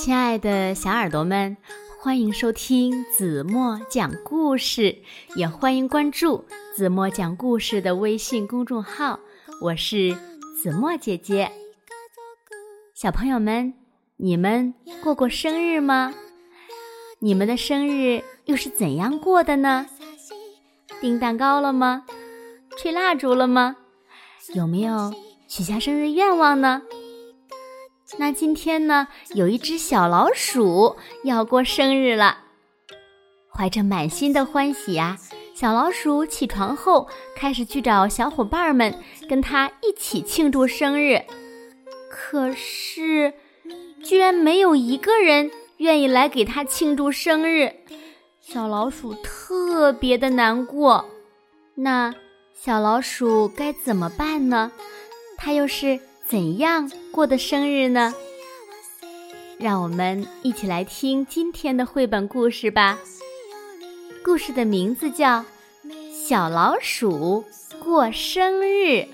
亲爱的小耳朵们，欢迎收听子墨讲故事，也欢迎关注子墨讲故事的微信公众号。我是子墨姐姐。小朋友们，你们过过生日吗？你们的生日又是怎样过的呢？订蛋糕了吗？吹蜡烛了吗？有没有许下生日愿望呢？那今天呢，有一只小老鼠要过生日了，怀着满心的欢喜呀，小老鼠起床后开始去找小伙伴们，跟他一起庆祝生日。可是，居然没有一个人愿意来给他庆祝生日，小老鼠特别的难过。那小老鼠该怎么办呢？它又是？怎样过的生日呢？让我们一起来听今天的绘本故事吧。故事的名字叫《小老鼠过生日》。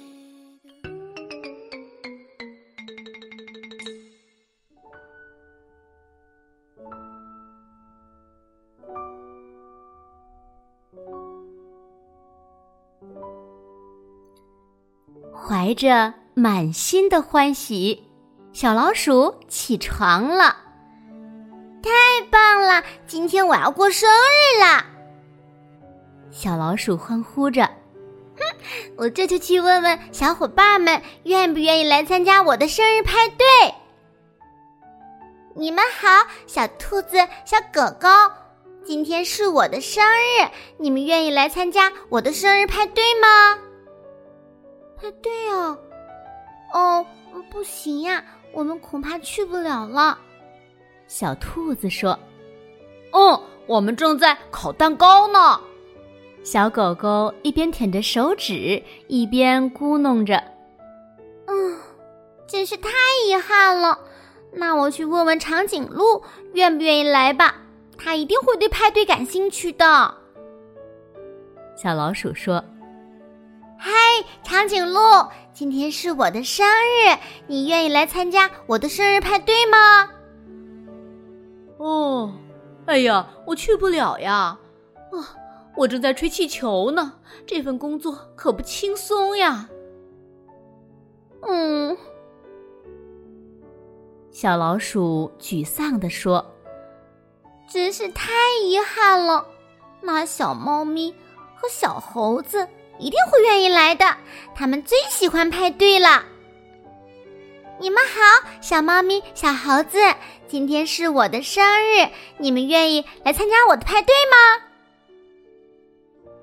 怀着。满心的欢喜，小老鼠起床了。太棒了！今天我要过生日啦！小老鼠欢呼着。哼，我这就去问问小伙伴们，愿不愿意来参加我的生日派对。你们好，小兔子、小狗狗，今天是我的生日，你们愿意来参加我的生日派对吗？派对哦。哦，不行呀，我们恐怕去不了了。小兔子说：“嗯，我们正在烤蛋糕呢。”小狗狗一边舔着手指，一边咕哝着：“嗯，真是太遗憾了。那我去问问长颈鹿愿不愿意来吧，他一定会对派对感兴趣的。”小老鼠说。嗨，长颈鹿，今天是我的生日，你愿意来参加我的生日派对吗？哦，哎呀，我去不了呀！啊，我正在吹气球呢，这份工作可不轻松呀。嗯，小老鼠沮丧地说：“真是太遗憾了，那小猫咪和小猴子。”一定会愿意来的，他们最喜欢派对了。你们好，小猫咪、小猴子，今天是我的生日，你们愿意来参加我的派对吗？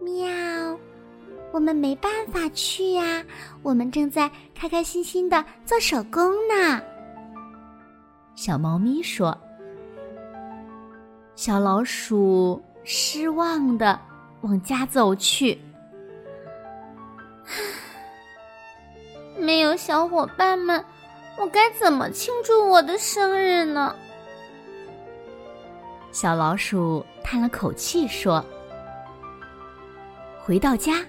喵，我们没办法去呀，我们正在开开心心的做手工呢。小猫咪说。小老鼠失望的往家走去。没有小伙伴们，我该怎么庆祝我的生日呢？小老鼠叹了口气说：“回到家，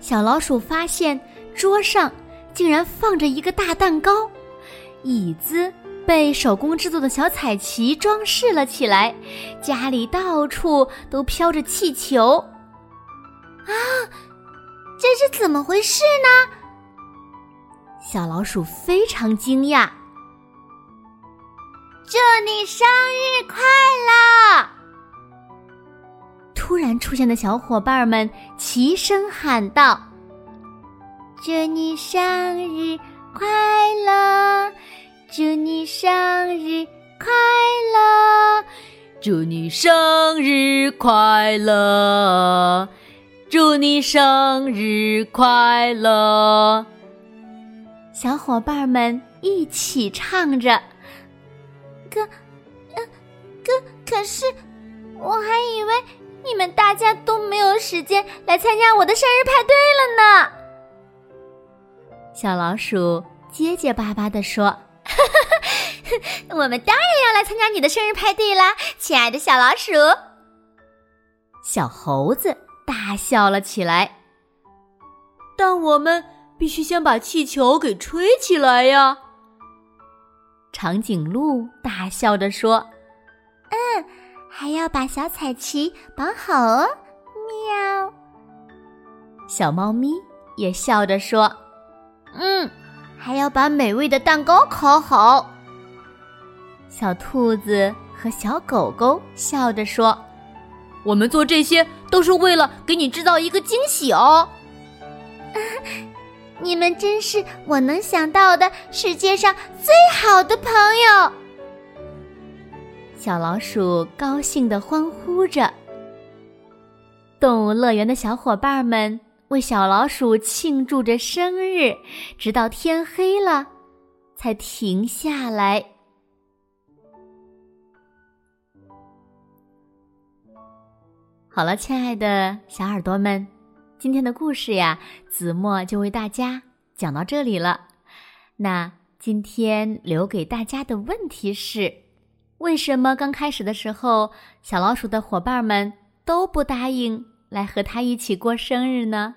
小老鼠发现桌上竟然放着一个大蛋糕，椅子被手工制作的小彩旗装饰了起来，家里到处都飘着气球。啊，这是怎么回事呢？”小老鼠非常惊讶。祝你生日快乐！突然出现的小伙伴们齐声喊道：“祝你生日快乐！祝你生日快乐！祝你生日快乐！祝你生日快乐！”小伙伴们一起唱着，可，嗯，可可是，我还以为你们大家都没有时间来参加我的生日派对了呢。小老鼠结结巴巴地说：“ 我们当然要来参加你的生日派对啦，亲爱的小老鼠。”小猴子大笑了起来，但我们。必须先把气球给吹起来呀！长颈鹿大笑着说：“嗯，还要把小彩旗绑好哦。”喵。小猫咪也笑着说：“嗯，还要把美味的蛋糕烤好。”小兔子和小狗狗笑着说：“我们做这些都是为了给你制造一个惊喜哦。”你们真是我能想到的世界上最好的朋友。小老鼠高兴地欢呼着。动物乐园的小伙伴们为小老鼠庆祝着生日，直到天黑了，才停下来。好了，亲爱的小耳朵们。今天的故事呀，子墨就为大家讲到这里了。那今天留给大家的问题是：为什么刚开始的时候，小老鼠的伙伴们都不答应来和他一起过生日呢？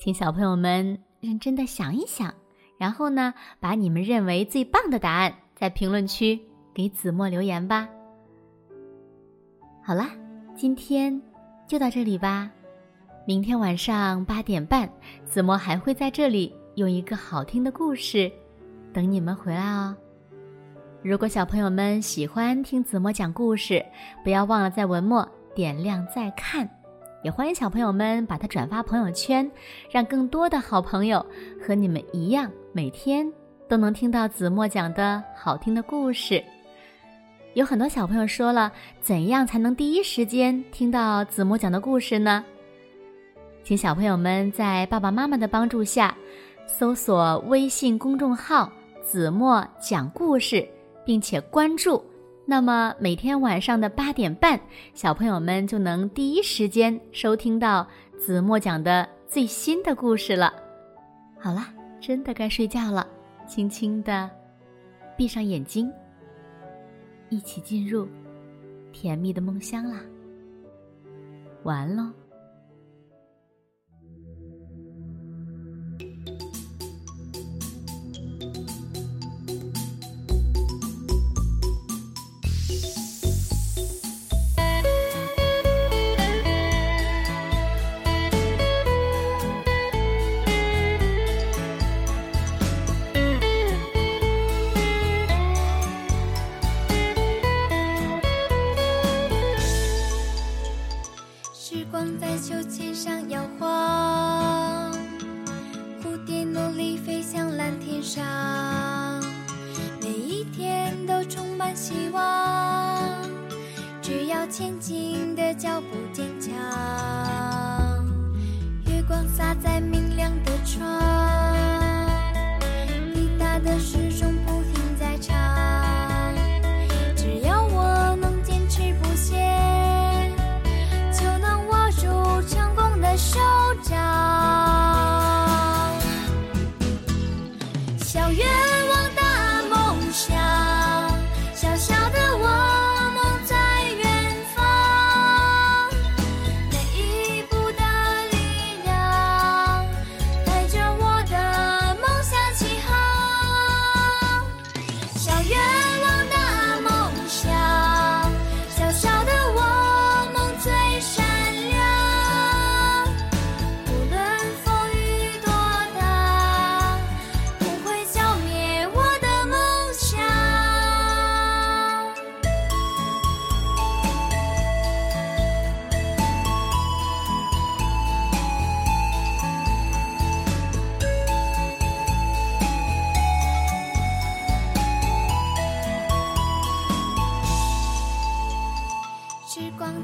请小朋友们认真的想一想，然后呢，把你们认为最棒的答案在评论区给子墨留言吧。好啦，今天就到这里吧。明天晚上八点半，子墨还会在这里用一个好听的故事等你们回来哦。如果小朋友们喜欢听子墨讲故事，不要忘了在文末点亮再看，也欢迎小朋友们把它转发朋友圈，让更多的好朋友和你们一样，每天都能听到子墨讲的好听的故事。有很多小朋友说了，怎样才能第一时间听到子墨讲的故事呢？请小朋友们在爸爸妈妈的帮助下，搜索微信公众号“子墨讲故事”，并且关注，那么每天晚上的八点半，小朋友们就能第一时间收听到子墨讲的最新的故事了。好了，真的该睡觉了，轻轻的闭上眼睛，一起进入甜蜜的梦乡啦。晚安喽。前进的脚步坚强，月光洒在明亮的窗。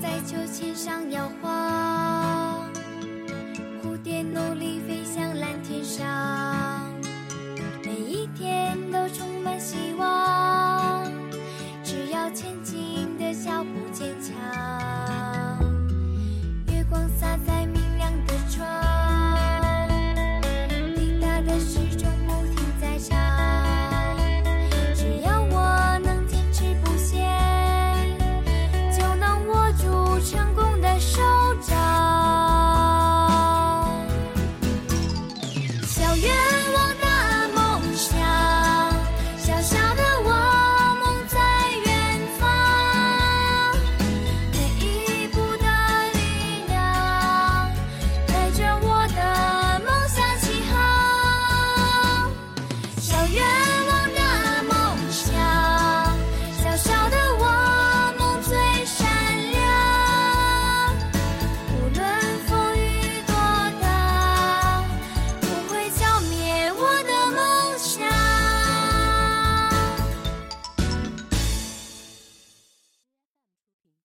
在秋千上摇晃。